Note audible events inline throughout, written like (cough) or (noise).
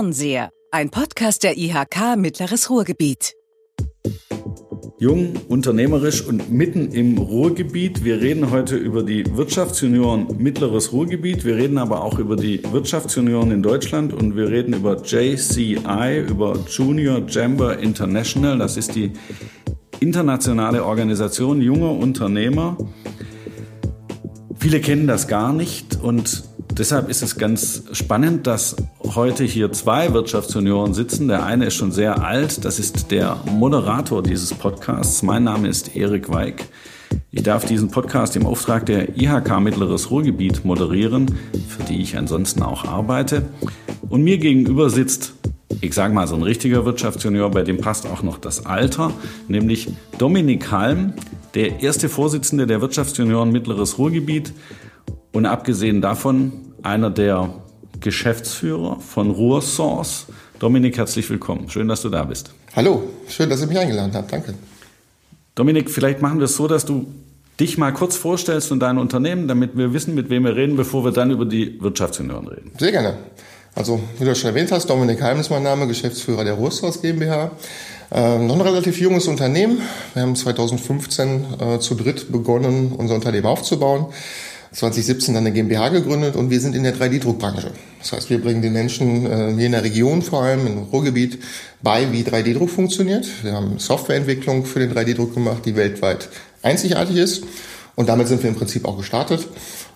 Fernseher, ein Podcast der IHK Mittleres Ruhrgebiet. Jung, unternehmerisch und mitten im Ruhrgebiet. Wir reden heute über die Wirtschaftsjunioren Mittleres Ruhrgebiet. Wir reden aber auch über die Wirtschaftsjunioren in Deutschland und wir reden über JCI, über Junior Chamber International. Das ist die internationale Organisation junger Unternehmer. Viele kennen das gar nicht und deshalb ist es ganz spannend, dass heute hier zwei Wirtschaftsjunioren sitzen. Der eine ist schon sehr alt, das ist der Moderator dieses Podcasts. Mein Name ist Erik Weig. Ich darf diesen Podcast im Auftrag der IHK Mittleres Ruhrgebiet moderieren, für die ich ansonsten auch arbeite. Und mir gegenüber sitzt, ich sage mal, so ein richtiger Wirtschaftsjunior, bei dem passt auch noch das Alter, nämlich Dominik Halm, der erste Vorsitzende der Wirtschaftsjunioren Mittleres Ruhrgebiet und abgesehen davon einer der Geschäftsführer von Ruhrsource. Dominik, herzlich willkommen. Schön, dass du da bist. Hallo, schön, dass ihr mich eingeladen habt. Danke. Dominik, vielleicht machen wir es so, dass du dich mal kurz vorstellst und dein Unternehmen, damit wir wissen, mit wem wir reden, bevor wir dann über die Wirtschaftsjunioren reden. Sehr gerne. Also, wie du schon erwähnt hast, Dominik Heim ist mein Name, Geschäftsführer der Ruhrsource GmbH. Ähm, noch ein relativ junges Unternehmen. Wir haben 2015 äh, zu dritt begonnen, unser Unternehmen aufzubauen. 2017 dann eine GmbH gegründet und wir sind in der 3D-Druckbranche. Das heißt, wir bringen den Menschen äh, hier in der Region, vor allem im Ruhrgebiet, bei, wie 3D-Druck funktioniert. Wir haben Softwareentwicklung für den 3D-Druck gemacht, die weltweit einzigartig ist. Und damit sind wir im Prinzip auch gestartet.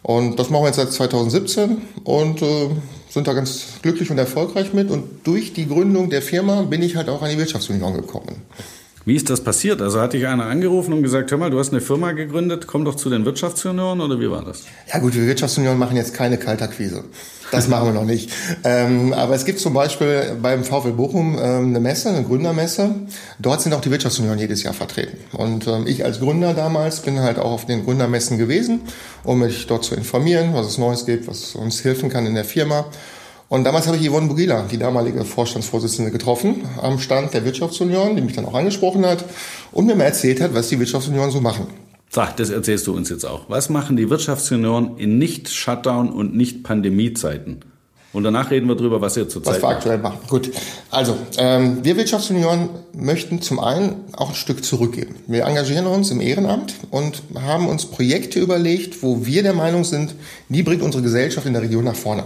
Und das machen wir jetzt seit 2017 und äh, sind da ganz glücklich und erfolgreich mit. Und durch die Gründung der Firma bin ich halt auch an die Wirtschaftsunion gekommen. Wie ist das passiert? Also hat dich einer angerufen und gesagt, hör mal, du hast eine Firma gegründet, komm doch zu den Wirtschaftsjunioren oder wie war das? Ja gut, wir Wirtschaftsjunioren machen jetzt keine Kaltakquise. Das machen wir noch nicht. Ähm, aber es gibt zum Beispiel beim VfL Bochum ähm, eine Messe, eine Gründermesse. Dort sind auch die Wirtschaftsjunioren jedes Jahr vertreten. Und ähm, ich als Gründer damals bin halt auch auf den Gründermessen gewesen, um mich dort zu informieren, was es Neues gibt, was uns helfen kann in der Firma. Und damals habe ich Yvonne Bugila, die damalige Vorstandsvorsitzende, getroffen am Stand der Wirtschaftsunion, die mich dann auch angesprochen hat und mir mal erzählt hat, was die Wirtschaftsunion so machen. Sag, das erzählst du uns jetzt auch. Was machen die Wirtschaftsjunioren in Nicht-Shutdown- und Nicht-Pandemie-Zeiten? Und danach reden wir darüber, was ihr zurzeit Was wir aktuell machen. Gut. Also, ähm, wir Wirtschaftsjunioren möchten zum einen auch ein Stück zurückgeben. Wir engagieren uns im Ehrenamt und haben uns Projekte überlegt, wo wir der Meinung sind, die bringt unsere Gesellschaft in der Region nach vorne.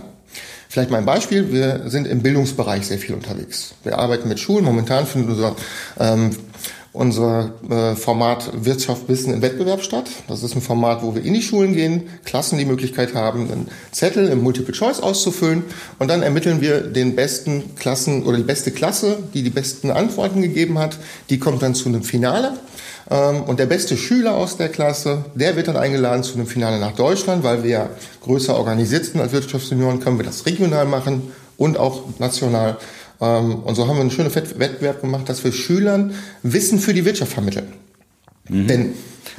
Vielleicht mal ein Beispiel. Wir sind im Bildungsbereich sehr viel unterwegs. Wir arbeiten mit Schulen. Momentan findet unser, ähm, unser äh, Format Wirtschaft Wissen im Wettbewerb statt. Das ist ein Format, wo wir in die Schulen gehen, Klassen die Möglichkeit haben, einen Zettel im Multiple Choice auszufüllen und dann ermitteln wir den besten Klassen oder die beste Klasse, die die besten Antworten gegeben hat. Die kommt dann zu einem Finale. Ähm, und der beste Schüler aus der Klasse, der wird dann eingeladen zu einem Finale nach Deutschland, weil wir ja größer organisiert sind als Wirtschaftsunion, können wir das regional machen und auch national. Ähm, und so haben wir einen schönen Wettbewerb gemacht, dass wir Schülern Wissen für die Wirtschaft vermitteln. Mhm. Denn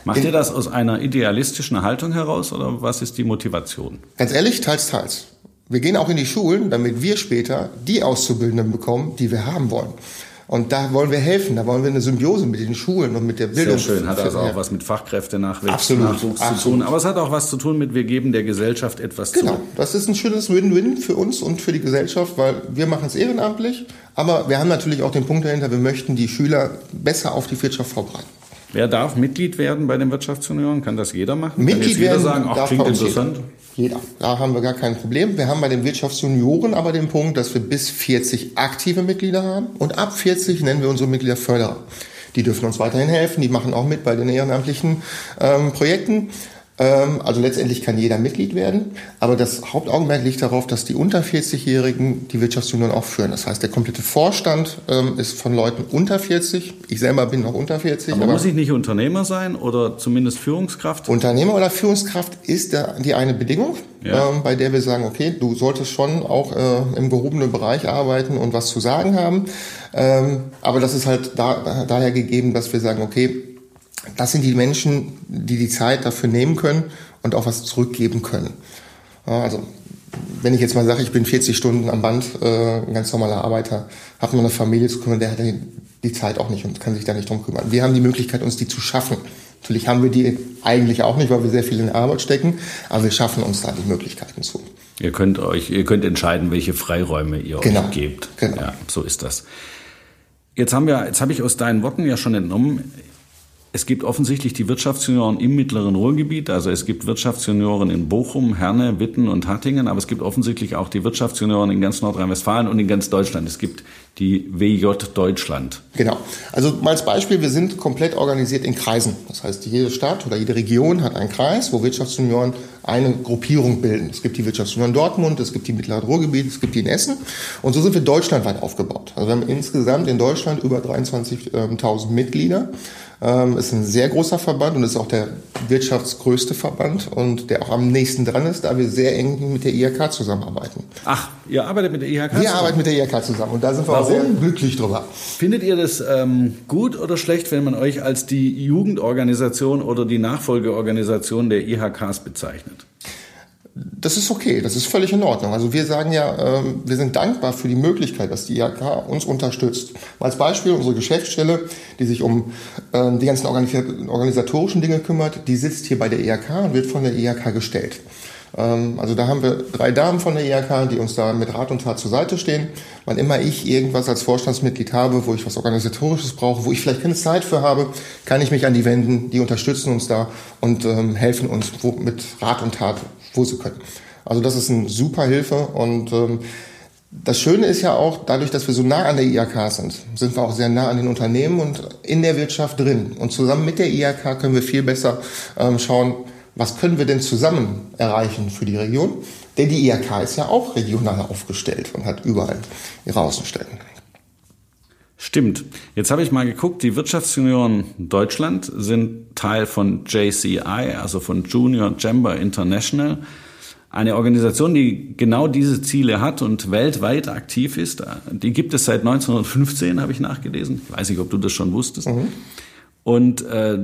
Macht ihr das aus einer idealistischen Haltung heraus oder was ist die Motivation? Ganz ehrlich, teils, teils. Wir gehen auch in die Schulen, damit wir später die Auszubildenden bekommen, die wir haben wollen. Und da wollen wir helfen, da wollen wir eine Symbiose mit den Schulen und mit der Bildung. Sehr schön, hat also auch was mit Fachkräftenachwuchs Absolut, zu tun. Aber es hat auch was zu tun mit, wir geben der Gesellschaft etwas genau, zu. Genau, das ist ein schönes Win-Win für uns und für die Gesellschaft, weil wir machen es ehrenamtlich, aber wir haben natürlich auch den Punkt dahinter, wir möchten die Schüler besser auf die Wirtschaft vorbereiten. Wer darf Mitglied werden bei den Wirtschaftsunion? Kann das jeder machen? Mitglied Kann werden sagen, ach, klingt interessant. Jeder. jeder. Da haben wir gar kein Problem. Wir haben bei den Wirtschaftsjunioren aber den Punkt, dass wir bis 40 aktive Mitglieder haben und ab 40 nennen wir unsere Mitglieder Förderer. Die dürfen uns weiterhin helfen, die machen auch mit bei den ehrenamtlichen ähm, Projekten. Ähm, also letztendlich kann jeder Mitglied werden, aber das Hauptaugenmerk liegt darauf, dass die unter 40-Jährigen die Wirtschaftsunion auch führen. Das heißt, der komplette Vorstand ähm, ist von Leuten unter 40. Ich selber bin noch unter 40. Aber, aber muss ich nicht Unternehmer sein oder zumindest Führungskraft? Unternehmer oder Führungskraft ist die eine Bedingung, ja. Ähm, bei der wir sagen, okay, du solltest schon auch äh, im gehobenen Bereich arbeiten und was zu sagen haben. aber das ist halt da, daher gegeben, dass wir sagen, okay, das sind die Menschen, die die Zeit dafür nehmen können und auch was zurückgeben können. also wenn ich jetzt mal sage, ich bin 40 Stunden am Band, äh, ein ganz normaler Arbeiter, habe nur eine Familie zu kümmern, der hat die Zeit auch nicht und kann sich da nicht drum kümmern. Wir haben die Möglichkeit, uns die zu schaffen. Natürlich haben wir die eigentlich auch nicht, weil wir sehr viel in Arbeit stecken, aber wir schaffen uns da die Möglichkeiten zu. Ihr könnt euch, ihr könnt entscheiden, welche Freiräume ihr genau. euch gebt. Genau. Ja, so ist das. Jetzt haben wir, jetzt habe ich aus deinen Worten ja schon entnommen, es gibt offensichtlich die Wirtschaftsjunioren im mittleren Ruhrgebiet, also es gibt Wirtschaftsjunioren in Bochum, Herne, Witten und Hattingen, aber es gibt offensichtlich auch die Wirtschaftsjunioren in ganz Nordrhein-Westfalen und in ganz Deutschland. Es gibt die WJ Deutschland. Genau. Also mal als Beispiel, wir sind komplett organisiert in Kreisen. Das heißt, jede Stadt oder jede Region hat einen Kreis, wo Wirtschaftsjunioren eine Gruppierung bilden. Es gibt die Wirtschaftsjunioren Dortmund, es gibt die Mittlere Ruhrgebiet, es gibt die in Essen. Und so sind wir deutschlandweit aufgebaut. Also wir haben insgesamt in Deutschland über 23.000 Mitglieder. Ähm, ist ein sehr großer Verband und ist auch der wirtschaftsgrößte Verband und der auch am nächsten dran ist, da wir sehr eng mit der IHK zusammenarbeiten. Ach, ihr arbeitet mit der IHK Wir zusammen? arbeiten mit der IHK zusammen und da sind wir auch sehr Warum? glücklich drüber. Findet ihr das ähm, gut oder schlecht, wenn man euch als die Jugendorganisation oder die Nachfolgeorganisation der IHKs bezeichnet? Das ist okay, das ist völlig in Ordnung. Also wir sagen ja, ähm, wir sind dankbar für die Möglichkeit, dass die IHK uns unterstützt. Als Beispiel unsere Geschäftsstelle, die sich um ähm, die ganzen organisatorischen Dinge kümmert, die sitzt hier bei der IHK und wird von der IHK gestellt. Ähm, also da haben wir drei Damen von der IHK, die uns da mit Rat und Tat zur Seite stehen. Wann immer ich irgendwas als Vorstandsmitglied habe, wo ich was Organisatorisches brauche, wo ich vielleicht keine Zeit für habe, kann ich mich an die wenden. Die unterstützen uns da und ähm, helfen uns mit Rat und Tat, wo sie können. Also das ist eine super Hilfe und ähm, das Schöne ist ja auch, dadurch, dass wir so nah an der IHK sind, sind wir auch sehr nah an den Unternehmen und in der Wirtschaft drin. Und zusammen mit der IHK können wir viel besser ähm, schauen, was können wir denn zusammen erreichen für die Region? Denn die IHK ist ja auch regional aufgestellt und hat überall ihre Außenstellen. Stimmt. Jetzt habe ich mal geguckt, die Wirtschaftsjunioren Deutschland sind Teil von JCI, also von Junior Chamber International. Eine Organisation, die genau diese Ziele hat und weltweit aktiv ist. Die gibt es seit 1915, habe ich nachgelesen. Ich weiß nicht, ob du das schon wusstest. Mhm. Und äh,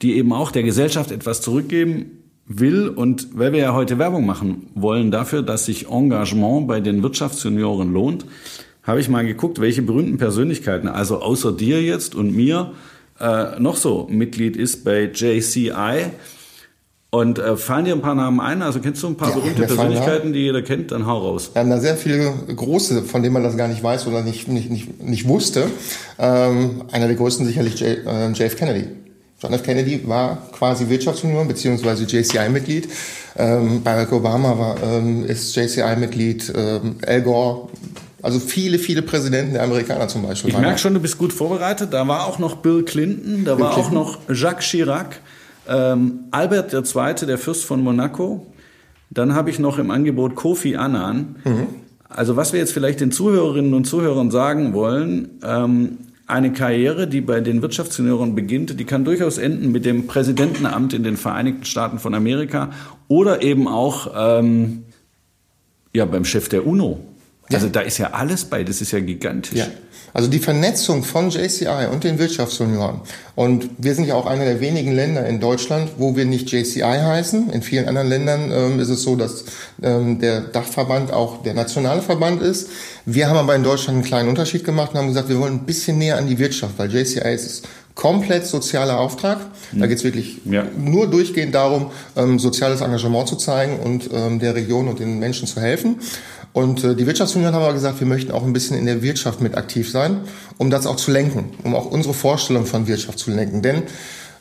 die eben auch der Gesellschaft etwas zurückgeben will. Und weil wir ja heute Werbung machen wollen dafür, dass sich Engagement bei den Wirtschaftsjunioren lohnt, habe ich mal geguckt, welche berühmten Persönlichkeiten, also außer dir jetzt und mir, äh, noch so Mitglied ist bei JCI. Und äh, fallen dir ein paar Namen ein? Also kennst du ein paar Ja, berühmte Persönlichkeiten, die jeder kennt? Dann hau raus. Wir haben da sehr viele große, von denen man das gar nicht weiß oder nicht, nicht, nicht, nicht wusste. Ähm, einer der größten sicherlich J, äh, JF Kennedy. John F. Kennedy war quasi Wirtschaftsunion bzw. JCI-Mitglied. Ähm, Barack Obama war, ähm, ist JCI-Mitglied. Ähm, Al Gore. Also viele, viele Präsidenten der Amerikaner zum Beispiel. Ich merke schon, du bist gut vorbereitet. Da war auch noch Bill Clinton, da war auch Clinton. noch Jacques Chirac, ähm, Albert II., der Fürst von Monaco. Dann habe ich noch im Angebot Kofi Annan. Also was wir jetzt vielleicht den Zuhörerinnen und Zuhörern sagen wollen, ähm, eine Karriere, die bei den Wirtschaftssenioren beginnt, die kann durchaus enden mit dem Präsidentenamt in den Vereinigten Staaten von Amerika oder eben auch ähm, ja, beim Chef der UNO. Also da ist ja alles bei, das ist ja gigantisch. Ja. Also die Vernetzung von JCI und den Wirtschaftsjunioren. Und wir sind ja auch einer der wenigen Länder in Deutschland, wo wir nicht JCI heißen. In vielen anderen Ländern ähm, ist es so, dass ähm, der Dachverband auch der nationale Verband ist. Wir haben aber in Deutschland einen kleinen Unterschied gemacht und haben gesagt, wir wollen ein bisschen näher an die Wirtschaft, weil JCI ist komplett sozialer Auftrag. Da geht es wirklich Ja. nur durchgehend darum, ähm, soziales Engagement zu zeigen und ähm, der Region und den Menschen zu helfen. Und äh, die Wirtschaftsunion haben aber gesagt, wir möchten auch ein bisschen in der Wirtschaft mit aktiv sein, um das auch zu lenken, um auch unsere Vorstellung von Wirtschaft zu lenken. Denn,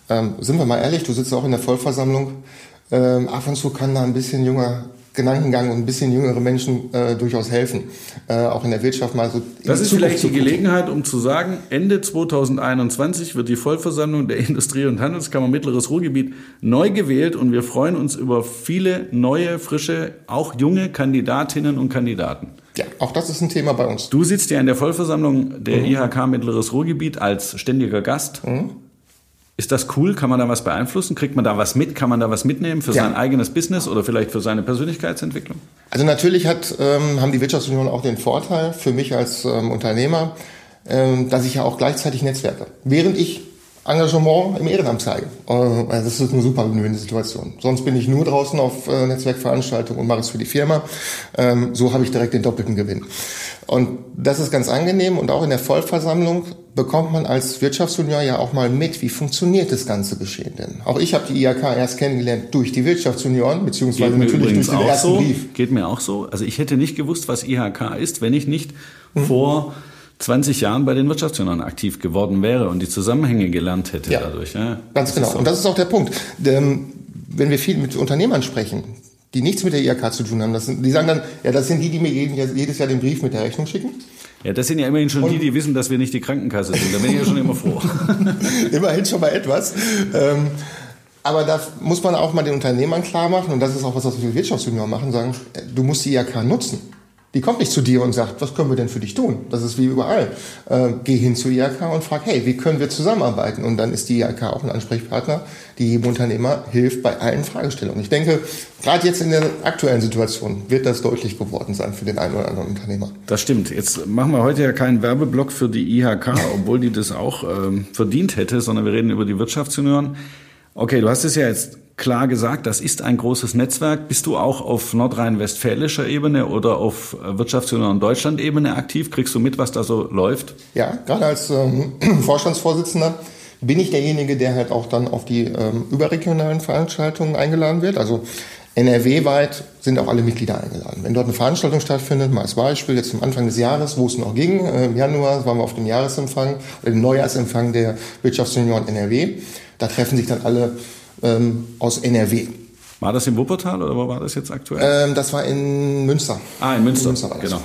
ähm, sind wir mal ehrlich, du sitzt auch in der Vollversammlung, ähm, ab und zu kann da ein bisschen junger Gedankengang und ein bisschen jüngere Menschen äh, durchaus helfen, äh, auch in der Wirtschaft mal so. in Das ist Zukunft vielleicht die. Gelegenheit, um zu sagen, Ende 2021 wird die Vollversammlung der Industrie- und Handelskammer Mittleres Ruhrgebiet neu gewählt und wir freuen uns über viele neue, frische, auch junge Kandidatinnen und Kandidaten. Ja, auch das ist ein Thema bei uns. Du sitzt ja in der Vollversammlung der IHK Mittleres Ruhrgebiet als ständiger Gast. Ist das cool? Kann man da was beeinflussen? Kriegt man da was mit? Kann man da was mitnehmen für Ja. sein eigenes Business oder vielleicht für seine Persönlichkeitsentwicklung? Also natürlich hat, ähm, haben die Wirtschaftsunion auch den Vorteil für mich als ähm, Unternehmer, ähm, dass ich ja auch gleichzeitig netzwerke. Während ich Engagement im Ehrenamt zeige. Also das ist eine super win Situation. Sonst bin ich nur draußen auf äh, Netzwerkveranstaltungen und mache es für die Firma. Ähm, so habe ich direkt den doppelten Gewinn. Und das ist ganz angenehm und auch in der Vollversammlung bekommt man als Wirtschaftsunion ja auch mal mit, wie funktioniert das ganze Geschehen denn. Auch ich habe die IHK erst kennengelernt durch die Wirtschaftsunion, beziehungsweise natürlich durch den ersten so. Brief. Geht mir auch so. Also ich hätte nicht gewusst, was IHK ist, wenn ich nicht mhm. vor 20 Jahren bei den Wirtschaftsunionen aktiv geworden wäre und die Zusammenhänge gelernt hätte ja, dadurch. Ja, ganz genau. So. Und das ist auch der Punkt. Ähm, wenn wir viel mit Unternehmern sprechen, die nichts mit der IHK zu tun haben, sind, die sagen dann, ja, das sind die, die mir jedes Jahr den Brief mit der Rechnung schicken. Ja, das sind ja immerhin schon und die, die wissen, dass wir nicht die Krankenkasse sind. Da bin ich ja schon immer froh. (laughs) immerhin schon mal etwas. Ähm, aber da muss man auch mal den Unternehmern klar machen, und das ist auch was, was wir Wirtschaftsunion machen, sagen, du musst die IHK nutzen. Die kommt nicht zu dir und sagt, was können wir denn für dich tun? Das ist wie überall. Äh, geh hin zu IHK und frag, hey, wie können wir zusammenarbeiten? Und dann ist die IHK auch ein Ansprechpartner, die jedem Unternehmer hilft bei allen Fragestellungen. Ich denke, gerade jetzt in der aktuellen Situation wird das deutlich geworden sein für den einen oder anderen Unternehmer. Das stimmt. Jetzt machen wir heute ja keinen Werbeblock für die IHK, (laughs) obwohl die das auch ähm, verdient hätte, sondern wir reden über die Wirtschaftsunion. Okay, du hast es ja jetzt klar gesagt, das ist ein großes Netzwerk. Bist du auch auf nordrhein-westfälischer Ebene oder auf Wirtschaftsunion Deutschland-Ebene aktiv? Kriegst du mit, was da so läuft? Ja, gerade als ähm, (clears throat) Vorstandsvorsitzender bin ich derjenige, der halt auch dann auf die ähm, überregionalen Veranstaltungen eingeladen wird. Also NRW-weit sind auch alle Mitglieder eingeladen. Wenn dort eine Veranstaltung stattfindet, mal als Beispiel, jetzt zum Anfang des Jahres, wo es noch ging, äh, im Januar waren wir auf dem Jahresempfang oder dem Neujahrsempfang der Wirtschaftsunion NRW. Da treffen sich dann alle ähm, aus NRW. War das in Wuppertal oder wo war das jetzt aktuell? Ähm, das war in Münster. Ah, in Münster. In Münster war das. Genau.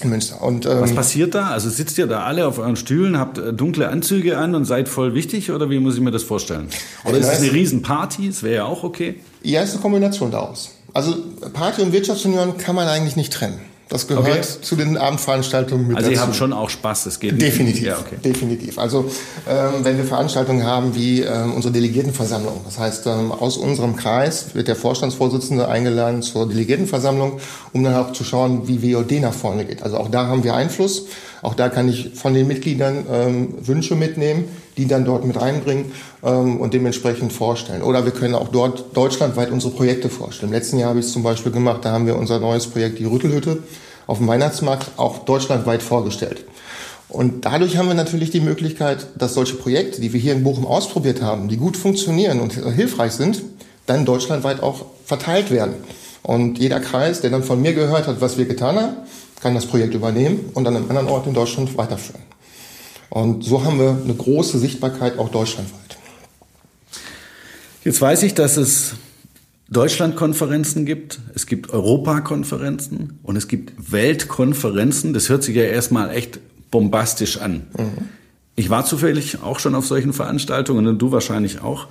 In Münster. Und, ähm, Was passiert da? Also sitzt ihr da alle auf euren Stühlen, habt äh, dunkle Anzüge an und seid voll wichtig oder wie muss ich mir das vorstellen? Oder ist es eine Riesenparty? Das wäre ja auch okay. Ja, es ist eine Kombination daraus. Also Party und Wirtschaftsunion kann man eigentlich nicht trennen. Das gehört okay. zu den Abendveranstaltungen mit Also dazu. Sie haben schon auch Spaß, das geht Definitiv, ja, okay. definitiv. Also ähm, wenn wir Veranstaltungen haben wie ähm, unsere Delegiertenversammlung, das heißt ähm, aus unserem Kreis wird der Vorstandsvorsitzende eingeladen zur Delegiertenversammlung, um dann auch zu schauen, wie WOD nach vorne geht. Also auch da haben wir Einfluss. Auch da kann ich von den Mitgliedern ähm, Wünsche mitnehmen, die dann dort mit reinbringen ähm, und dementsprechend vorstellen. Oder wir können auch dort deutschlandweit unsere Projekte vorstellen. Im letzten Jahr habe ich es zum Beispiel gemacht, da haben wir unser neues Projekt, die Rüttelhütte, auf dem Weihnachtsmarkt auch deutschlandweit vorgestellt. Und dadurch haben wir natürlich die Möglichkeit, dass solche Projekte, die wir hier in Bochum ausprobiert haben, die gut funktionieren und hilfreich sind, dann deutschlandweit auch verteilt werden. Und jeder Kreis, der dann von mir gehört hat, was wir getan haben, kann das Projekt übernehmen und an einem anderen Ort in Deutschland weiterführen. Und so haben wir eine große Sichtbarkeit auch deutschlandweit. Jetzt weiß ich, dass es Deutschlandkonferenzen gibt, es gibt Europakonferenzen und es gibt Weltkonferenzen. Das hört sich ja erstmal echt bombastisch an. Mhm. Ich war zufällig auch schon auf solchen Veranstaltungen und du wahrscheinlich auch.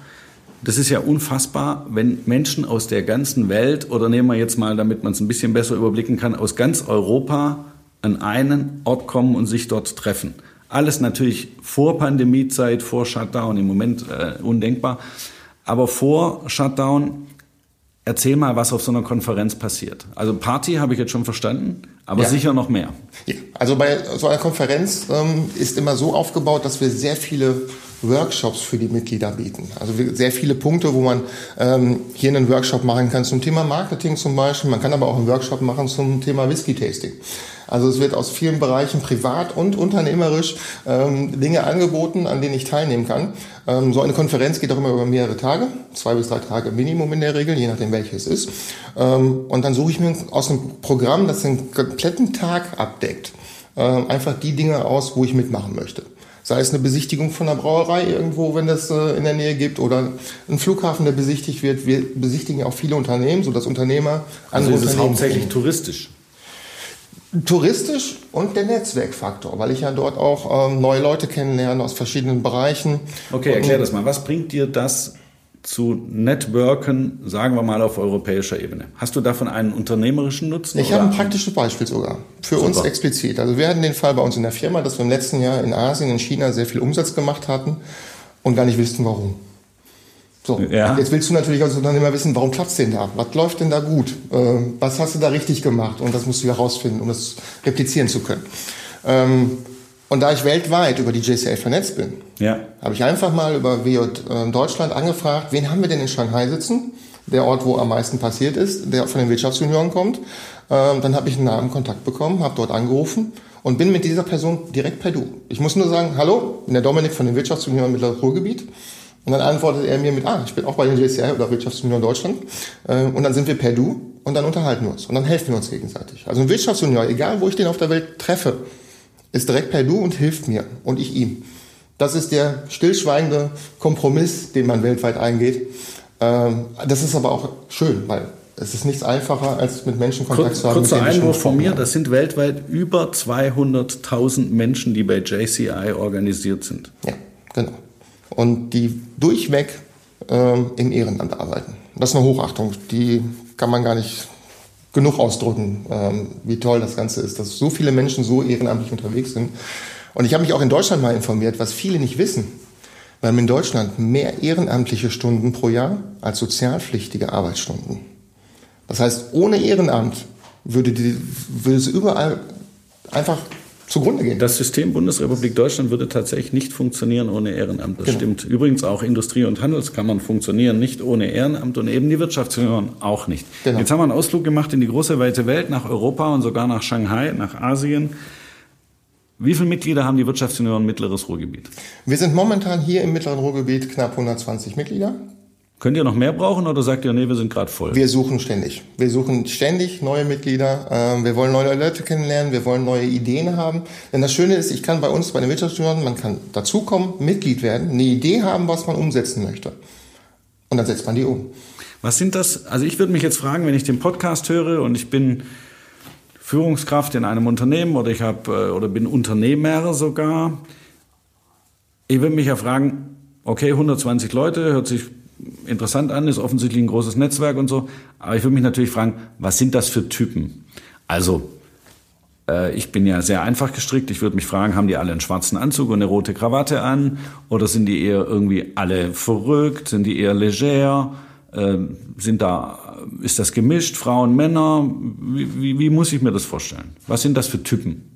Das ist ja unfassbar, wenn Menschen aus der ganzen Welt oder nehmen wir jetzt mal, damit man es ein bisschen besser überblicken kann, aus ganz Europa an einen Ort kommen und sich dort treffen. Alles natürlich vor Pandemiezeit, vor Shutdown, im Moment äh, undenkbar. Aber vor Shutdown, erzähl mal, was auf so einer Konferenz passiert. Also Party habe ich jetzt schon verstanden, aber ja. sicher noch mehr. Ja, also bei so einer Konferenz ähm, ist immer so aufgebaut, dass wir sehr viele Workshops für die Mitglieder bieten. Also sehr viele Punkte, wo man ähm, hier einen Workshop machen kann zum Thema Marketing zum Beispiel. Man kann aber auch einen Workshop machen zum Thema Whisky-Tasting. Also es wird aus vielen Bereichen privat und unternehmerisch ähm, Dinge angeboten, an denen ich teilnehmen kann. Ähm, so eine Konferenz geht auch immer über mehrere Tage, zwei bis drei Tage Minimum in der Regel, je nachdem welches es ist. Ähm, und dann suche ich mir aus einem Programm, das den kompletten Tag abdeckt, äh, einfach die Dinge aus, wo ich mitmachen möchte. Sei es eine Besichtigung von einer Brauerei irgendwo, wenn das äh, in der Nähe gibt, oder ein Flughafen, der besichtigt wird. Wir besichtigen ja auch viele Unternehmen, sodass Unternehmer also ist es hauptsächlich touristisch. Touristisch und der Netzwerkfaktor, weil ich ja dort auch ähm, neue Leute kennenlerne aus verschiedenen Bereichen. Okay, erklär das mal. Was bringt dir das zu networken, sagen wir mal auf europäischer Ebene. Hast du davon einen unternehmerischen Nutzen? Ich habe ein praktisches Beispiel sogar. Für Super. uns explizit. Also wir hatten den Fall bei uns in der Firma, dass wir im letzten Jahr in Asien, in China sehr viel Umsatz gemacht hatten und gar nicht wussten, warum. So, ja. jetzt willst du natürlich als Unternehmer wissen, warum klappt's denn da? Was läuft denn da gut? Äh, was hast du da richtig gemacht? Und das musst du herausfinden, um das replizieren zu können. Ähm, Und da ich weltweit über die JCA vernetzt bin, Ja. habe ich einfach mal über WJ äh, Deutschland angefragt, wen haben wir denn in Shanghai sitzen? Der Ort, wo am meisten passiert ist, der von den Wirtschaftsjunioren kommt. Ähm, dann habe ich einen Namen Kontakt bekommen, habe dort angerufen und bin mit dieser Person direkt per Du. Ich muss nur sagen, hallo, bin der Dominik von den Wirtschaftsjunioren Mittleres Ruhrgebiet. Und dann antwortet er mir mit, ah, ich bin auch bei den JCI oder Wirtschaftsjunior Deutschland. Äh, Und dann sind wir per Du und dann unterhalten wir uns. Und dann helfen wir uns gegenseitig. Also ein Wirtschaftsjunior, egal wo ich den auf der Welt treffe, ist direkt per Du und hilft mir und ich ihm. Das ist der stillschweigende Kompromiss, den man weltweit eingeht. Ähm, Das ist aber auch schön, weil es ist nichts einfacher, als mit Menschen Kontakt Kurz, zu haben. kurzer Einwurf von mir, das sind weltweit über 200.000 Menschen, die bei JCI organisiert sind. Ja, genau. Und die durchweg ähm, im Ehrenamt arbeiten. Das ist eine Hochachtung, die kann man gar nicht genug ausdrücken, ähm, wie toll das Ganze ist, dass so viele Menschen so ehrenamtlich unterwegs sind. Und ich habe mich auch in Deutschland mal informiert, was viele nicht wissen. Wir haben in Deutschland mehr ehrenamtliche Stunden pro Jahr als sozialpflichtige Arbeitsstunden. Das heißt, ohne Ehrenamt würde, die, würde es überall einfach zugrunde gehen. Das System Bundesrepublik Deutschland würde tatsächlich nicht funktionieren ohne Ehrenamt. Das Genau. stimmt. Übrigens auch Industrie- und Handelskammern funktionieren nicht ohne Ehrenamt und eben die Wirtschaftsjunioren auch nicht. Genau. Jetzt haben wir einen Ausflug gemacht in die große weite Welt, nach Europa und sogar nach Shanghai, nach Asien. Wie viele Mitglieder haben die Wirtschaftsjunioren Mittleres Ruhrgebiet? Wir sind momentan hier im Mittleren Ruhrgebiet knapp 120 Mitglieder. Könnt ihr noch mehr brauchen oder sagt ihr, nee, wir sind gerade voll? Wir suchen ständig. Wir suchen ständig neue Mitglieder. Ähm, Wir wollen neue Leute kennenlernen. Wir wollen neue Ideen haben. Denn das Schöne ist, ich kann bei uns, bei den Wirtschaftsstudenten, man kann dazukommen, Mitglied werden, eine Idee haben, was man umsetzen möchte. Und dann setzt man die um. Was sind das? Also ich würde mich jetzt fragen, wenn ich den Podcast höre und ich bin Führungskraft in einem Unternehmen oder ich habe oder bin Unternehmer sogar. Ich würde mich ja fragen, okay, 120 Leute, hört sich interessant an, ist offensichtlich ein großes Netzwerk und so. Aber ich würde mich natürlich fragen, was sind das für Typen? Also, äh, ich bin ja sehr einfach gestrickt. Ich würde mich fragen, haben die alle einen schwarzen Anzug und eine rote Krawatte an? Oder sind die eher irgendwie alle verrückt? Sind die eher leger? Ähm, sind da, ist das gemischt, Frauen, Männer? Wie, wie, wie muss ich mir das vorstellen? Was sind das für Typen?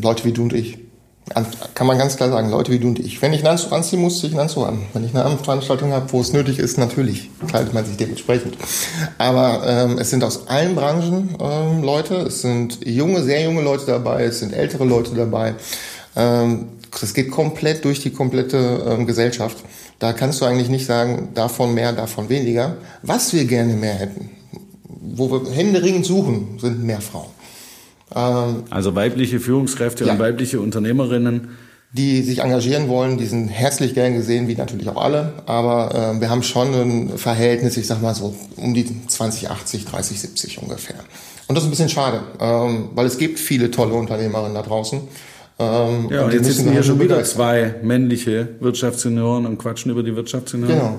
Leute wie du und ich. An- Kann man ganz klar sagen, Leute wie du und ich. Wenn ich einen Anzug anziehen muss, ziehe ich einen Anzug an. Wenn ich eine Abendveranstaltung habe, wo es nötig ist, natürlich kleidet man sich dementsprechend. Aber ähm, es sind aus allen Branchen ähm, Leute. Es sind junge, sehr junge Leute dabei. Es sind ältere Leute dabei. Ähm, das geht komplett durch die komplette ähm, Gesellschaft. Da kannst du eigentlich nicht sagen, davon mehr, davon weniger. Was wir gerne mehr hätten, wo wir händeringend suchen, sind mehr Frauen. Ähm, Also weibliche Führungskräfte Ja. und weibliche Unternehmerinnen. die sich engagieren wollen, die sind herzlich gern gesehen, wie natürlich auch alle. Aber äh, wir haben schon ein Verhältnis, ich sag mal so um die 20, 80, 30, 70 ungefähr. Und das ist ein bisschen schade, ähm, weil es gibt viele tolle Unternehmerinnen da draußen. Ähm, Ja, und die jetzt sitzen hier halt schon wieder zwei männliche Wirtschaftssenioren und quatschen über die Wirtschaftssenioren. Genau.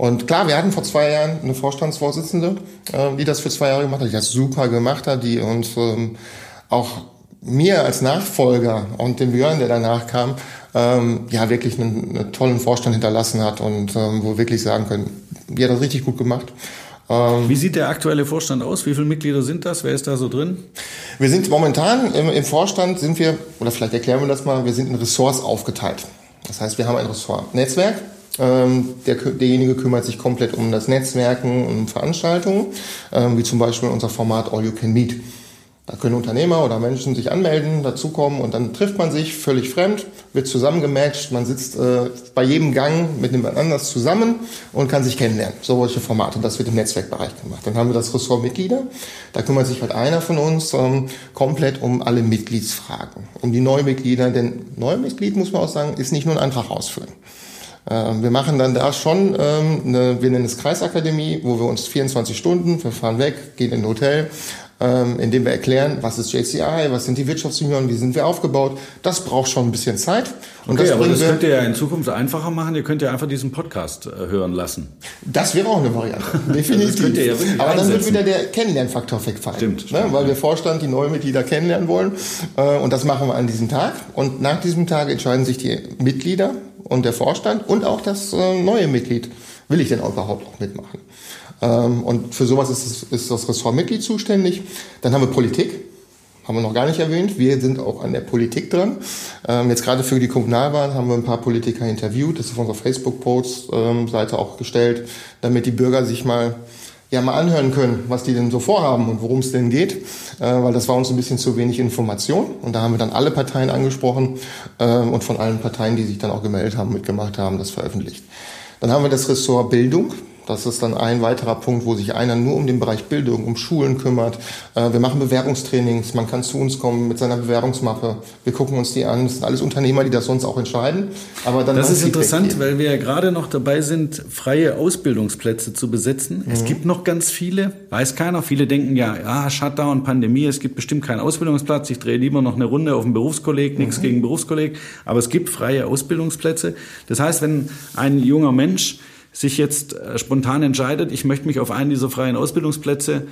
Und klar, wir hatten vor zwei Jahren eine Vorstandsvorsitzende, äh, die das für zwei Jahre gemacht hat, die das super gemacht hat, die uns ähm, auch mir als Nachfolger und dem Björn, der danach kam, ähm, ja wirklich einen, einen tollen Vorstand hinterlassen hat und ähm, wo wir wirklich sagen können, die hat das richtig gut gemacht. Ähm, Wie sieht der aktuelle Vorstand aus? Wie viele Mitglieder sind das? Wer ist da so drin? Wir sind momentan im, im Vorstand sind wir, oder vielleicht erklären wir das mal, wir sind in Ressorts aufgeteilt. Das heißt, wir haben ein Ressort Netzwerk. Ähm, der, derjenige kümmert sich komplett um das Netzwerken und Veranstaltungen, ähm, wie zum Beispiel unser Format All You Can Meet. Da können Unternehmer oder Menschen sich anmelden, dazukommen und dann trifft man sich völlig fremd, wird zusammengematcht, man sitzt äh, bei jedem Gang mit jemand anders zusammen und kann sich kennenlernen. So solche Formate. Das wird im Netzwerkbereich gemacht. Dann haben wir das Ressort Mitglieder. Da kümmert sich halt einer von uns ähm, komplett um alle Mitgliedsfragen, um die Neumitglieder. Denn Neumitglied, muss man auch sagen, ist nicht nur ein Antrag ausfüllen. Ähm, Wir machen dann da schon ähm, eine, wir nennen es Kreisakademie, wo wir uns 24 Stunden, wir fahren weg, gehen in ein Hotel, ähm, in dem wir erklären, was ist JCI, was sind die Wirtschaftsunion, wie sind wir aufgebaut. Das braucht schon ein bisschen Zeit. Und Okay, das aber das könnt ihr ja in Zukunft einfacher machen. Ihr könnt ja einfach diesen Podcast äh, hören lassen. Das wäre auch eine Variante, (laughs) definitiv. Das könnt ihr ja wirklich Aber dann wird einsetzen. wieder der Kennenlernfaktor wegfallen. Stimmt, Ne? stimmt, Weil ja. wir Vorstand die neuen Mitglieder kennenlernen wollen. Äh, Und das machen wir an diesem Tag. Und nach diesem Tag entscheiden sich die Mitglieder und der Vorstand und auch das äh, neue Mitglied. Will ich denn überhaupt auch mitmachen? Ähm, Und für sowas ist, das- ist das Ressort Mitglied zuständig. Dann haben wir Politik. haben wir noch gar nicht erwähnt. Wir sind auch an der Politik dran. Ähm, jetzt gerade für die Kommunalwahl haben wir ein paar Politiker interviewt. Das ist auf unserer Facebook-Post-Seite auch gestellt, damit die Bürger sich mal ja mal anhören können, was die denn so vorhaben und worum es denn geht, äh, weil das war uns ein bisschen zu wenig Information und da haben wir dann alle Parteien angesprochen äh, und von allen Parteien, die sich dann auch gemeldet haben, mitgemacht haben, das veröffentlicht. Dann haben wir das Ressort Bildung. Das ist dann ein weiterer Punkt, wo sich einer nur um den Bereich Bildung, um Schulen kümmert. Äh, wir machen Bewerbungstrainings. Man kann zu uns kommen mit seiner Bewerbungsmappe. Wir gucken uns die an. Das sind alles Unternehmer, die das sonst auch entscheiden. Aber dann das ist interessant, weil wir ja gerade noch dabei sind, freie Ausbildungsplätze zu besetzen. Mhm. Es gibt noch ganz viele, weiß keiner. Viele denken ja, ja, Shutdown, Pandemie, es gibt bestimmt keinen Ausbildungsplatz. Ich drehe lieber noch eine Runde auf dem Berufskolleg, nichts mhm. gegen Berufskolleg. Aber es gibt freie Ausbildungsplätze. Das heißt, wenn ein junger Mensch sich jetzt äh, spontan entscheidet, ich möchte mich auf einen dieser freien Ausbildungsplätze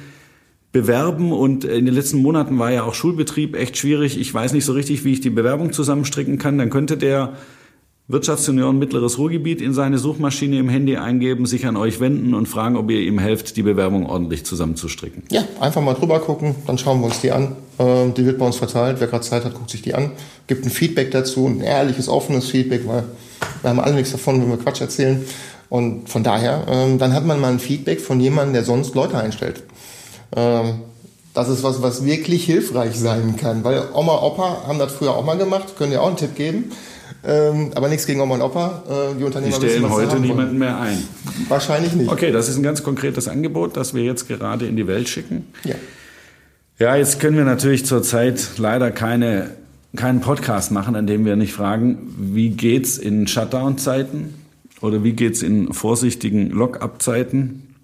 bewerben und in den letzten Monaten war ja auch Schulbetrieb echt schwierig. Ich weiß nicht so richtig, wie ich die Bewerbung zusammenstricken kann. Dann könnte der Wirtschaftsunion Mittleres Ruhrgebiet in seine Suchmaschine im Handy eingeben, sich an euch wenden und fragen, ob ihr ihm helft, die Bewerbung ordentlich zusammenzustricken. Ja, einfach mal drüber gucken, dann schauen wir uns die an. Ähm, die wird bei uns verteilt. Wer gerade Zeit hat, guckt sich die an, gibt ein Feedback dazu, ein ehrliches, offenes Feedback, weil wir haben alle nichts davon, wenn wir Quatsch erzählen. Und von daher, ähm, dann hat man mal ein Feedback von jemandem, der sonst Leute einstellt. Ähm, das ist was, was wirklich hilfreich sein kann, weil Oma, Opa haben das früher auch mal gemacht, können ja auch einen Tipp geben. Ähm, aber nichts gegen Oma und Opa. Äh, die Unternehmer die stellen heute niemanden mehr ein. Wahrscheinlich nicht. Okay, das ist ein ganz konkretes Angebot, das wir jetzt gerade in die Welt schicken. Ja. Ja, jetzt können wir natürlich zurzeit leider keine, keinen Podcast machen, an dem wir nicht fragen, wie geht's in Shutdown-Zeiten? Oder wie geht's in vorsichtigen Lock-up-Zeiten?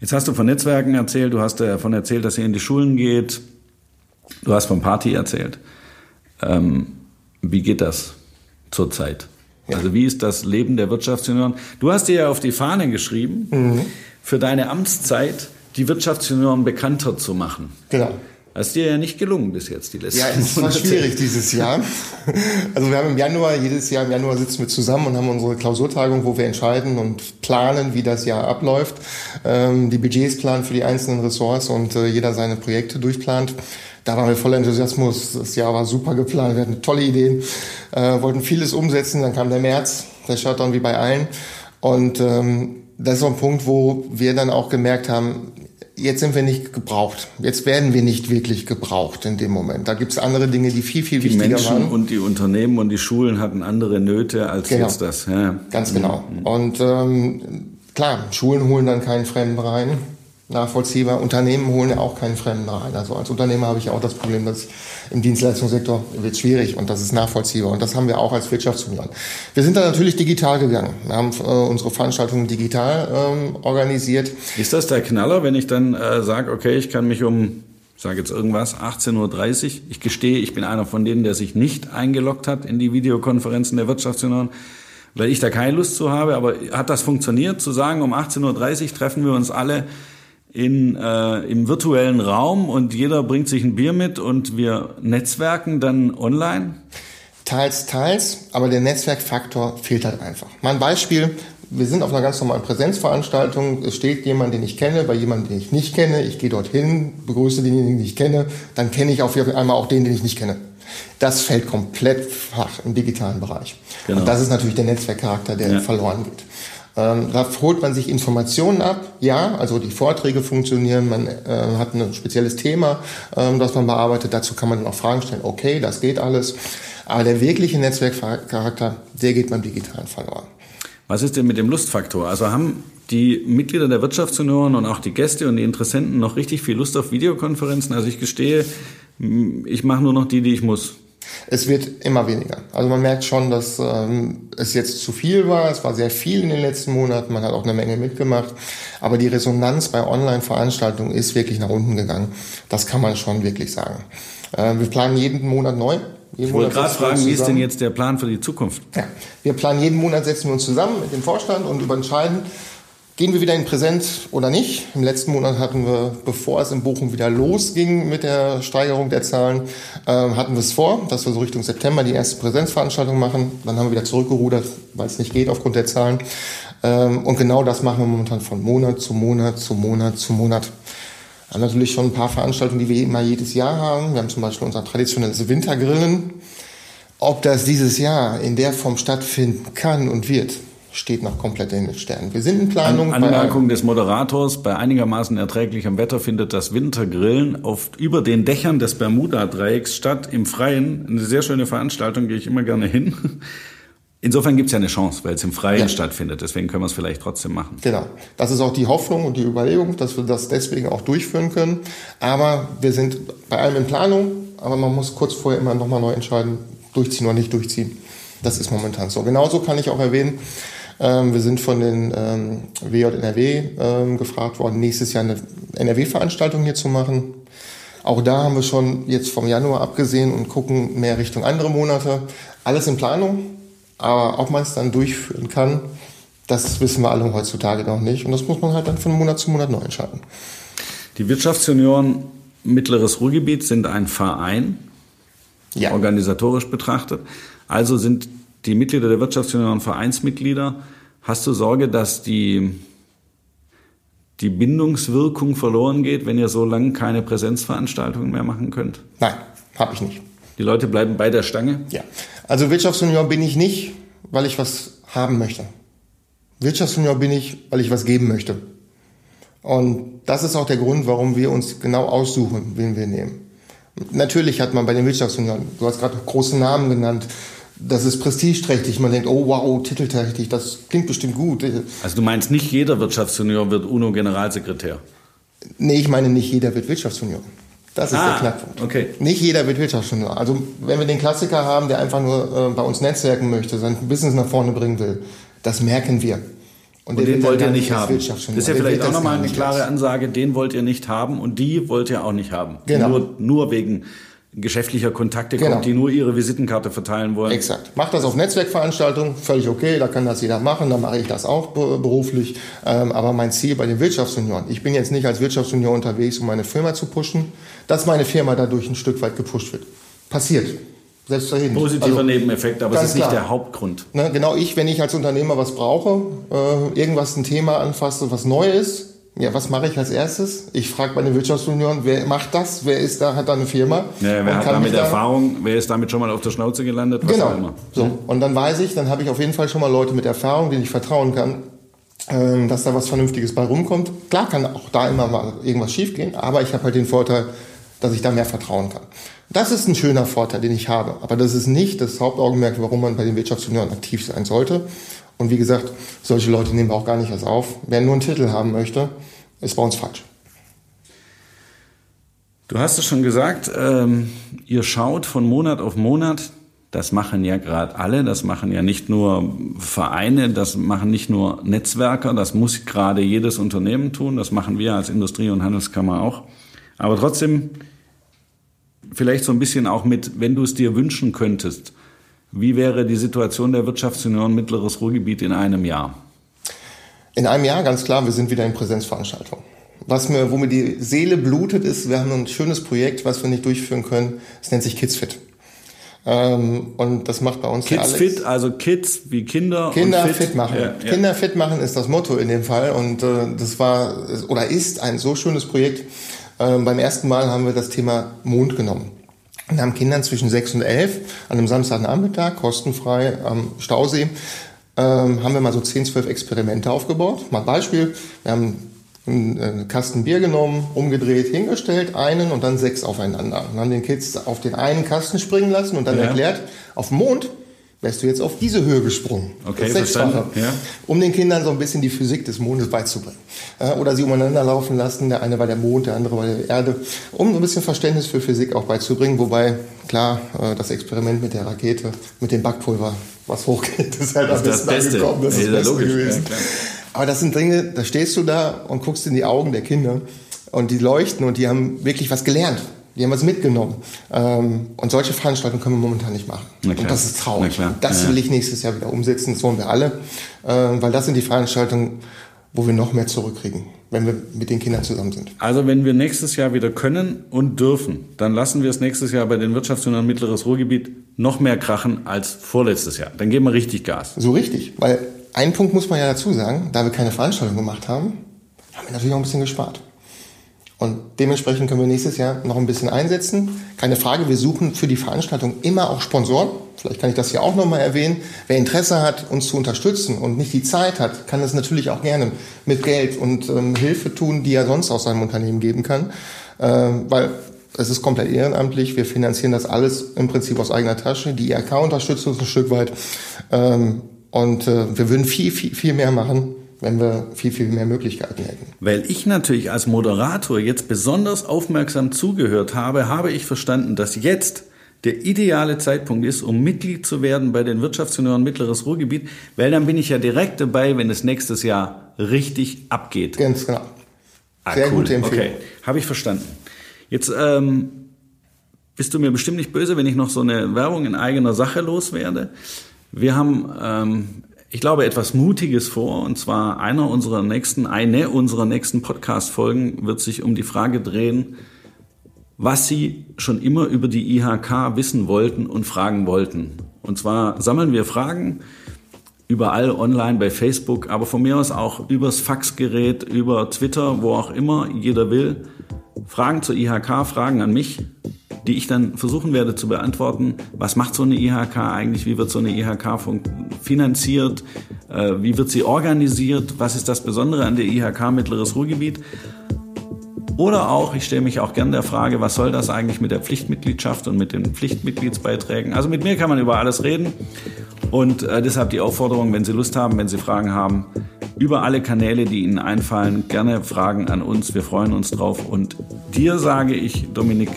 Jetzt hast du von Netzwerken erzählt, du hast davon erzählt, dass ihr in die Schulen geht, du hast von Party erzählt. Ähm, wie geht das zurzeit? Ja. Also wie ist das Leben der Wirtschaftsjunioren? Du hast dir ja auf die Fahne geschrieben, mhm. für deine Amtszeit die Wirtschaftsjunioren bekannter zu machen. Genau. Das ist dir ja nicht gelungen bis jetzt, die letzten Ja, es war schwierig dieses Jahr. (laughs) Also wir haben im Januar, jedes Jahr im Januar sitzen wir zusammen und haben unsere Klausurtagung, wo wir entscheiden und planen, wie das Jahr abläuft. Ähm, die Budgets planen für die einzelnen Ressorts und äh, jeder seine Projekte durchplant. Da waren wir voller Enthusiasmus. Das Jahr war super geplant. Wir hatten tolle Ideen, äh, wollten vieles umsetzen. Dann kam der März, der Shutdown wie bei allen. Und ähm, das ist so ein Punkt, wo wir dann auch gemerkt haben, jetzt sind wir nicht gebraucht. Jetzt werden wir nicht wirklich gebraucht in dem Moment. Da gibt es andere Dinge, die viel, viel die wichtiger Menschen waren. Und die Unternehmen und die Schulen hatten andere Nöte als genau. jetzt das. Ja. Ganz genau. Mhm. Und ähm, klar, Schulen holen dann keinen Fremden rein nachvollziehbar. Unternehmen holen ja auch keinen Fremden rein. Also als Unternehmer habe ich auch das Problem, dass im Dienstleistungssektor wird schwierig und das ist nachvollziehbar. Und das haben wir auch als Wirtschaftsunion. Wir sind da natürlich digital gegangen. Wir haben äh, unsere Veranstaltungen digital ähm, organisiert. Ist das der Knaller, wenn ich dann äh, sage, okay, ich kann mich um ich sage jetzt irgendwas, 18.30 Uhr. Ich gestehe, ich bin einer von denen, der sich nicht eingeloggt hat in die Videokonferenzen der Wirtschaftsunion, weil ich da keine Lust zu habe. Aber hat das funktioniert, zu sagen, um 18.30 Uhr treffen wir uns alle in, äh, im virtuellen Raum und jeder bringt sich ein Bier mit und wir netzwerken dann online? Teils, teils, aber der Netzwerkfaktor fehlt halt einfach. Mal ein Beispiel. Wir sind auf einer ganz normalen Präsenzveranstaltung. Es steht jemand, den ich kenne, bei jemandem, den ich nicht kenne. Ich gehe dorthin, begrüße denjenigen, den ich kenne. Dann kenne ich auf einmal auch den, den ich nicht kenne. Das fällt komplett flach im digitalen Bereich. Genau. Und das ist natürlich der Netzwerkcharakter, der ja. verloren geht. Ähm, da holt man sich Informationen ab, ja, also die Vorträge funktionieren, man äh, hat ein spezielles Thema, ähm, das man bearbeitet, dazu kann man dann auch Fragen stellen, okay, das geht alles, aber der wirkliche Netzwerkcharakter, der geht beim Digitalen verloren. Was ist denn mit dem Lustfaktor? Also haben die Mitglieder der Wirtschaftsunion und auch die Gäste und die Interessenten noch richtig viel Lust auf Videokonferenzen? Also ich gestehe, ich mache nur noch die, die ich muss. Es wird immer weniger. Also man merkt schon, dass ähm, es jetzt zu viel war. Es war sehr viel in den letzten Monaten. Man hat auch eine Menge mitgemacht. Aber die Resonanz bei Online-Veranstaltungen ist wirklich nach unten gegangen. Das kann man schon wirklich sagen. Äh, wir planen jeden Monat neu. Jeden ich wollte gerade fragen, wie ist denn jetzt der Plan für die Zukunft? Ja, wir planen jeden Monat, setzen wir uns zusammen mit dem Vorstand und überentscheiden, Gehen wir wieder in Präsenz oder nicht? Im letzten Monat hatten wir, bevor es in Bochum wieder losging mit der Steigerung der Zahlen, äh, hatten wir es vor, dass wir so Richtung September die erste Präsenzveranstaltung machen. Dann haben wir wieder zurückgerudert, weil es nicht geht aufgrund der Zahlen. Ähm, und genau das machen wir momentan von Monat zu Monat zu Monat zu Monat. Wir haben natürlich schon ein paar Veranstaltungen, die wir immer jedes Jahr haben. Wir haben zum Beispiel unser traditionelles Wintergrillen. Ob das dieses Jahr in der Form stattfinden kann und wird, steht noch komplett in den Sternen. Wir sind in Planung. An Anmerkung des Moderators, bei einigermaßen erträglichem Wetter findet das Wintergrillen auf, über den Dächern des Bermuda-Dreiecks statt, im Freien. Eine sehr schöne Veranstaltung, gehe ich immer gerne hin. Insofern gibt es ja eine Chance, weil es im Freien ja. stattfindet. Deswegen können wir es vielleicht trotzdem machen. Genau. Das ist auch die Hoffnung und die Überlegung, dass wir das deswegen auch durchführen können. Aber wir sind bei allem in Planung. Aber man muss kurz vorher immer nochmal neu entscheiden, durchziehen oder nicht durchziehen. Das ist momentan so. Genauso kann ich auch erwähnen, ähm, wir sind von den ähm, WJNRW ähm, gefragt worden, nächstes Jahr eine NRW-Veranstaltung hier zu machen. Auch da haben wir schon jetzt vom Januar abgesehen und gucken mehr Richtung andere Monate. Alles in Planung, aber ob man es dann durchführen kann, das wissen wir alle heutzutage noch nicht. Und das muss man halt dann von Monat zu Monat neu entscheiden. Die Wirtschaftsunion Mittleres Ruhrgebiet sind ein Verein, ja. organisatorisch betrachtet. Also sind die Mitglieder der Wirtschaftsunion Vereinsmitglieder. Hast du Sorge, dass die, die Bindungswirkung verloren geht, wenn ihr so lange keine Präsenzveranstaltungen mehr machen könnt? Nein, habe ich nicht. Die Leute bleiben bei der Stange? Ja. Also Wirtschaftsunion bin ich nicht, weil ich was haben möchte. Wirtschaftsunion bin ich, weil ich was geben möchte. Und das ist auch der Grund, warum wir uns genau aussuchen, wen wir nehmen. Natürlich hat man bei den Wirtschaftsunion, du hast gerade große Namen genannt, das ist prestigeträchtig. Man denkt, oh wow, titelträchtig, das klingt bestimmt gut. Also du meinst, nicht jeder Wirtschaftsunion wird UNO-Generalsekretär? Nee, ich meine, nicht jeder wird Wirtschaftsunion. Das ist ah, der Knackpunkt. Okay. Nicht jeder wird Wirtschaftsunion. Also wenn wir den Klassiker haben, der einfach nur äh, bei uns netzwerken möchte, sein Business nach vorne bringen will, das merken wir. Und, und den wollt ihr nicht haben. Das ist ja vielleicht auch nochmal eine klare Ansage, den wollt ihr nicht haben und die wollt ihr auch nicht haben. Genau. Nur, nur wegen geschäftlicher Kontakte genau. kommt, die nur ihre Visitenkarte verteilen wollen. Exakt. Macht das auf Netzwerkveranstaltungen, völlig okay, da kann das jeder machen, dann mache ich das auch beruflich. Ähm, aber mein Ziel bei den Wirtschaftsunion, ich bin jetzt nicht als Wirtschaftsunion unterwegs, um meine Firma zu pushen, dass meine Firma dadurch ein Stück weit gepusht wird. Passiert. Selbstverständlich. Positiver also, Nebeneffekt, aber es ist nicht der Hauptgrund. Ne, genau ich, wenn ich als Unternehmer was brauche, äh, irgendwas ein Thema anfasse, was neu ist, ja, was mache ich als erstes? Ich frage bei der Wirtschaftsunion, wer macht das? Wer ist da, hat da eine Firma? Ja, wer hat damit da Erfahrung? Wer ist damit schon mal auf der Schnauze gelandet? Was genau. So. Und dann weiß ich, dann habe ich auf jeden Fall schon mal Leute mit Erfahrung, denen ich vertrauen kann, ähm, dass da was Vernünftiges bei rumkommt. Klar kann auch da immer mal irgendwas schiefgehen, aber ich habe halt den Vorteil, dass ich da mehr vertrauen kann. Das ist ein schöner Vorteil, den ich habe. Aber das ist nicht das Hauptaugenmerk, warum man bei den Wirtschaftsunionen aktiv sein sollte. Und wie gesagt, solche Leute nehmen wir auch gar nicht erst auf. Wer nur einen Titel haben möchte, ist bei uns falsch. Du hast es schon gesagt, ähm, ihr schaut von Monat auf Monat. Das machen ja gerade alle, das machen ja nicht nur Vereine, das machen nicht nur Netzwerker, das muss gerade jedes Unternehmen tun, das machen wir als Industrie- und Handelskammer auch. Aber trotzdem, vielleicht so ein bisschen auch mit, wenn du es dir wünschen könntest, wie wäre die Situation der Wirtschaftsunion Mittleres Ruhrgebiet in einem Jahr? In einem Jahr, ganz klar, wir sind wieder in Präsenzveranstaltungen. Was mir, wo mir die Seele blutet, ist, wir haben ein schönes Projekt, was wir nicht durchführen können. Es nennt sich KidsFit. Ähm, und das macht bei uns Kids fit, also Kids wie Kinder. Kinder fit. fit. machen. Ja, ja. Kinder fit machen ist das Motto in dem Fall. Und äh, das war oder ist ein so schönes Projekt. Ähm, beim ersten Mal haben wir das Thema Mond genommen. Wir haben Kindern zwischen sechs und elf an einem Samstagnachmittag kostenfrei am Stausee ähm, haben wir mal so 10, 12 Experimente aufgebaut. Mal Beispiel. Wir haben einen Kasten Bier genommen, umgedreht, hingestellt, einen und dann sechs aufeinander. Und haben den Kids auf den einen Kasten springen lassen und dann ja. erklärt, auf dem Mond wärst du jetzt auf diese Höhe gesprungen. Okay, verstanden. Ja. Um den Kindern so ein bisschen die Physik des Mondes beizubringen. Oder sie umeinander laufen lassen, der eine war der Mond, der andere war der Erde, um ein bisschen Verständnis für Physik auch beizubringen. Wobei, klar, äh, das Experiment mit der Rakete, mit dem Backpulver, was hochgeht, (laughs) ist halt das, das Beste. angekommen. Das ist ja, das Beste gewesen. Ja, Aber das sind Dinge, da stehst du da und guckst in die Augen der Kinder und die leuchten und die haben wirklich was gelernt. Die haben was mitgenommen. Ähm, und solche Veranstaltungen können wir momentan nicht machen. Und das ist traurig. Das will ich nächstes Jahr wieder umsetzen. Das wollen wir alle. Ähm, weil das sind die Veranstaltungen, wo wir noch mehr zurückkriegen, wenn wir mit den Kindern zusammen sind. Also wenn wir nächstes Jahr wieder können und dürfen, dann lassen wir es nächstes Jahr bei den Wirtschaftsunion Mittleres Ruhrgebiet noch mehr krachen als vorletztes Jahr. Dann geben wir richtig Gas. So richtig. Weil einen Punkt muss man ja dazu sagen, da wir keine Veranstaltung gemacht haben, haben wir natürlich auch ein bisschen gespart. Und dementsprechend können wir nächstes Jahr noch ein bisschen einsetzen. Keine Frage, wir suchen für die Veranstaltung immer auch Sponsoren. Vielleicht kann ich das hier auch nochmal erwähnen. Wer Interesse hat, uns zu unterstützen und nicht die Zeit hat, kann das natürlich auch gerne mit Geld und ähm, Hilfe tun, die er sonst aus seinem Unternehmen geben kann. Ähm, weil es ist komplett ehrenamtlich. Wir finanzieren das alles im Prinzip aus eigener Tasche. Die IRK unterstützt uns ein Stück weit. Ähm, und äh, wir würden viel, viel, viel mehr machen, wenn wir viel, viel mehr Möglichkeiten hätten. Weil ich natürlich als Moderator jetzt besonders aufmerksam zugehört habe, habe ich verstanden, dass jetzt der ideale Zeitpunkt ist, um Mitglied zu werden bei den Wirtschaftsjunioren Mittleres Ruhrgebiet, weil dann bin ich ja direkt dabei, wenn es nächstes Jahr richtig abgeht. Ganz genau. Ah, Sehr cool. gute Empfehlung. Okay, habe ich verstanden. Jetzt ähm, bist du mir bestimmt nicht böse, wenn ich noch so eine Werbung in eigener Sache loswerde. Wir haben ähm, ich glaube, etwas Mutiges vor. Und zwar einer unserer nächsten, eine unserer nächsten Podcast-Folgen wird sich um die Frage drehen, was Sie schon immer über die IHK wissen wollten und fragen wollten. Und zwar sammeln wir Fragen überall online bei Facebook, aber von mir aus auch übers Faxgerät, über Twitter, wo auch immer jeder will. Fragen zur IHK, Fragen an mich die ich dann versuchen werde zu beantworten. Was macht so eine IHK eigentlich? Wie wird so eine IHK finanziert? Äh, wie wird sie organisiert? Was ist das Besondere an der IHK Mittleres Ruhrgebiet? Oder auch, ich stelle mich auch gern der Frage, was soll das eigentlich mit der Pflichtmitgliedschaft und mit den Pflichtmitgliedsbeiträgen? Also mit mir kann man über alles reden. Und äh, deshalb die Aufforderung, wenn Sie Lust haben, wenn Sie Fragen haben, über alle Kanäle, die Ihnen einfallen, gerne Fragen an uns. Wir freuen uns drauf. Und dir sage ich, Dominik,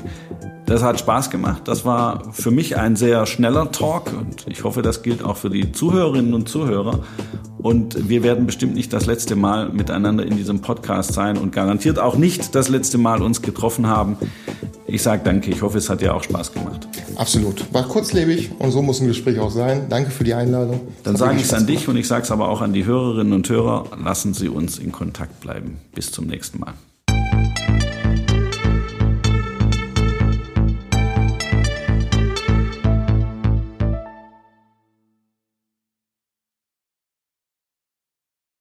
das hat Spaß gemacht. Das war für mich ein sehr schneller Talk und ich hoffe, das gilt auch für die Zuhörerinnen und Zuhörer. Und wir werden bestimmt nicht das letzte Mal miteinander in diesem Podcast sein und garantiert auch nicht das letzte Mal uns getroffen haben. Ich sage danke. Ich hoffe, es hat dir auch Spaß gemacht. Absolut. War kurzlebig und so muss ein Gespräch auch sein. Danke für die Einladung. Dann sage ich es an dich und ich sage es aber auch an die Hörerinnen und Hörer. Lassen Sie uns in Kontakt bleiben. Bis zum nächsten Mal.